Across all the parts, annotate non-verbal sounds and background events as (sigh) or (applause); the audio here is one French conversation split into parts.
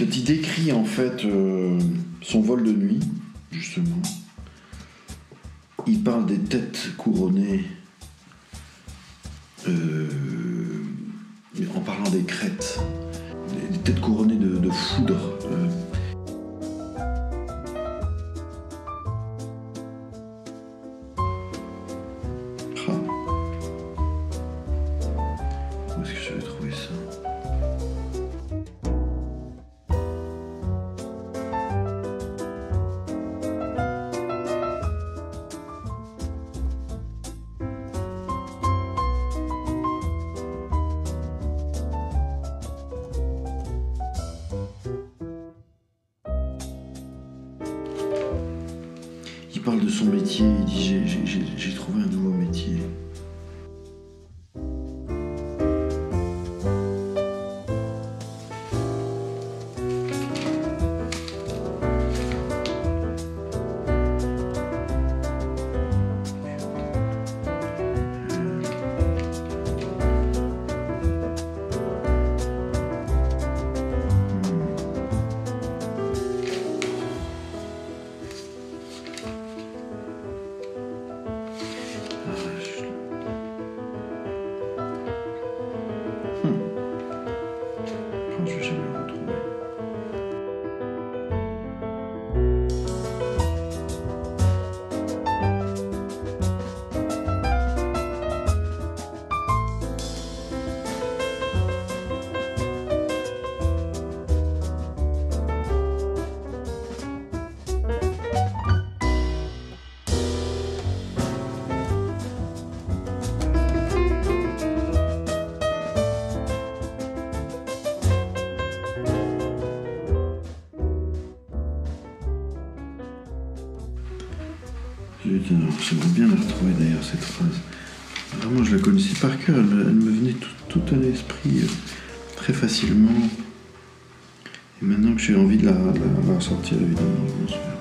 Quand il décrit en fait euh, son vol de nuit, justement, il parle des têtes couronnées euh, en parlant des crêtes, des, têtes couronnées de, de foudre. euh. Il parle de son métier, il dit j'ai trouvé un nouveau métier. Oh, je J'aimerais bien la retrouver d'ailleurs cette phrase. Vraiment, je la connaissais par cœur, elle, me- venait tout, à l'esprit euh, très facilement. Et maintenant que j'ai envie de la, la- la sortir, évidemment, je m'en souviens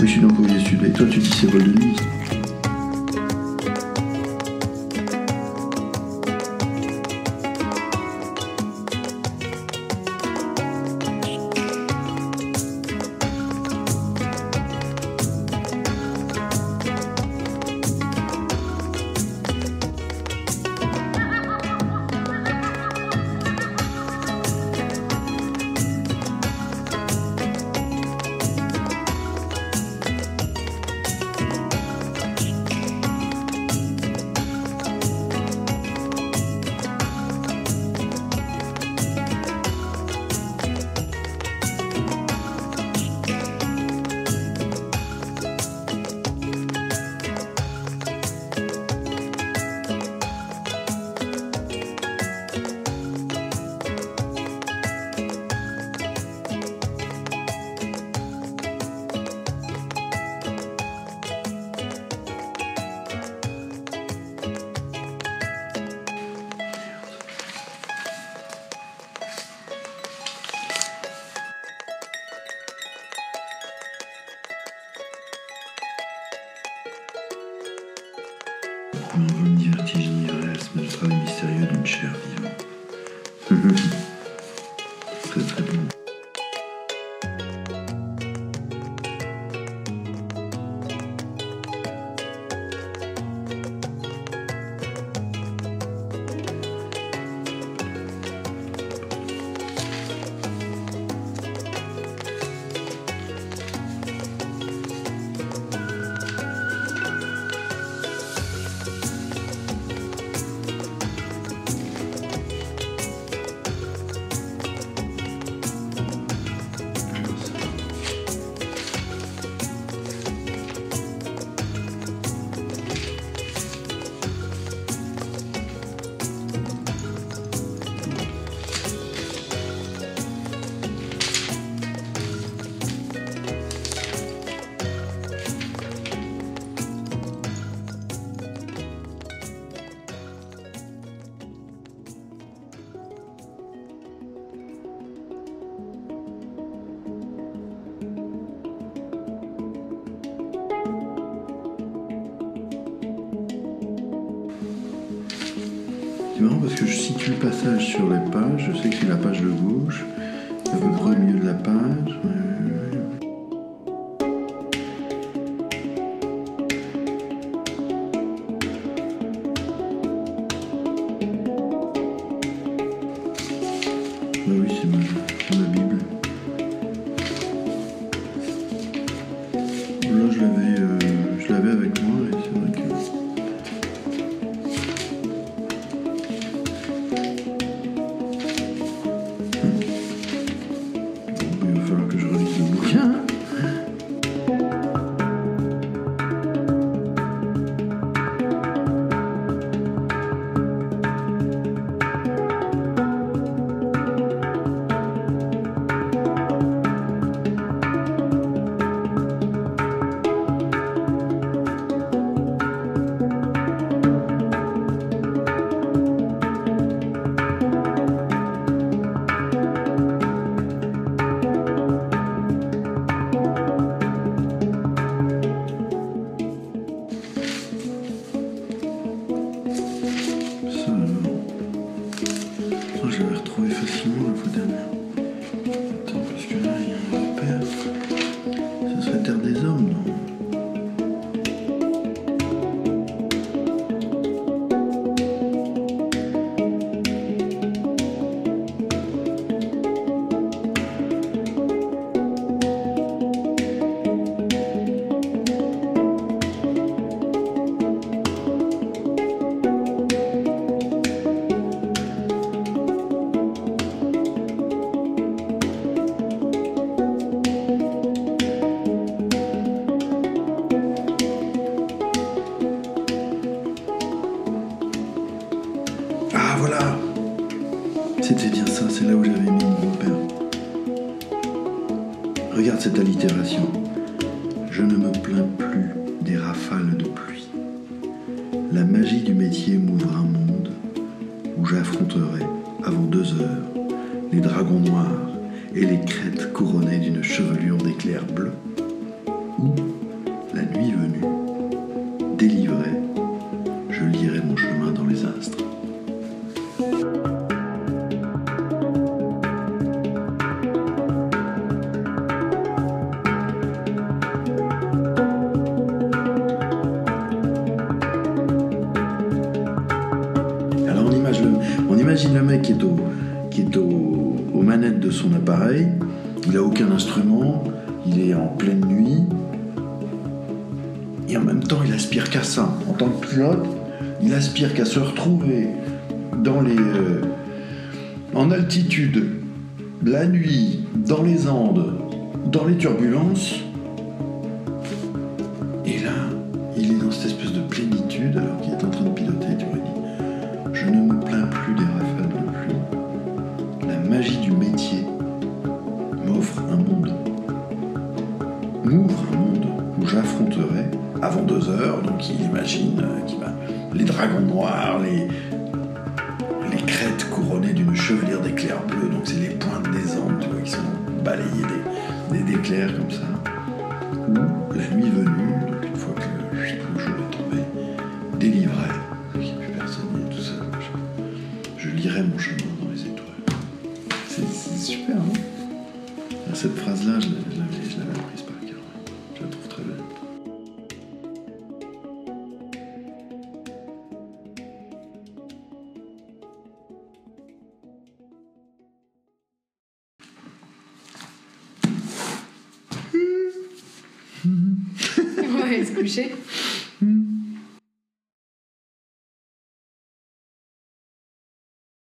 Je suis dans le courrier sud. Et toi, tu dis c'est vol de nuit d'une chair vivante. Mhm. Marrant parce que je situe le passage sur les pages. Je sais que c'est la page de gauche, à peu près au milieu de la page. Bah oui, c'est ma, falloir que je Regarde cette allitération. Je ne me plains plus des rafales de pluie. La magie du métier m'ouvre un monde où j'affronterai, avant deux heures, les dragons noirs et les crêtes couronnées d'une chevelure d'éclairs bleus. Ou, la nuit venue, délivré, je lirai mon chemin aux manettes de son appareil, il a aucun instrument, il est en pleine nuit, et en même temps il aspire qu'à ça. En tant que pilote, il aspire qu'à se retrouver dans les, euh, en altitude, la nuit, dans les Andes, dans les turbulences. Dragons les, les crêtes couronnées d'une chevelure d'éclairs bleus, donc c'est les pointes des Andes, tu vois, qui sont balayées d'éclairs comme ça. Ou la nuit venue, aller (laughs) se coucher.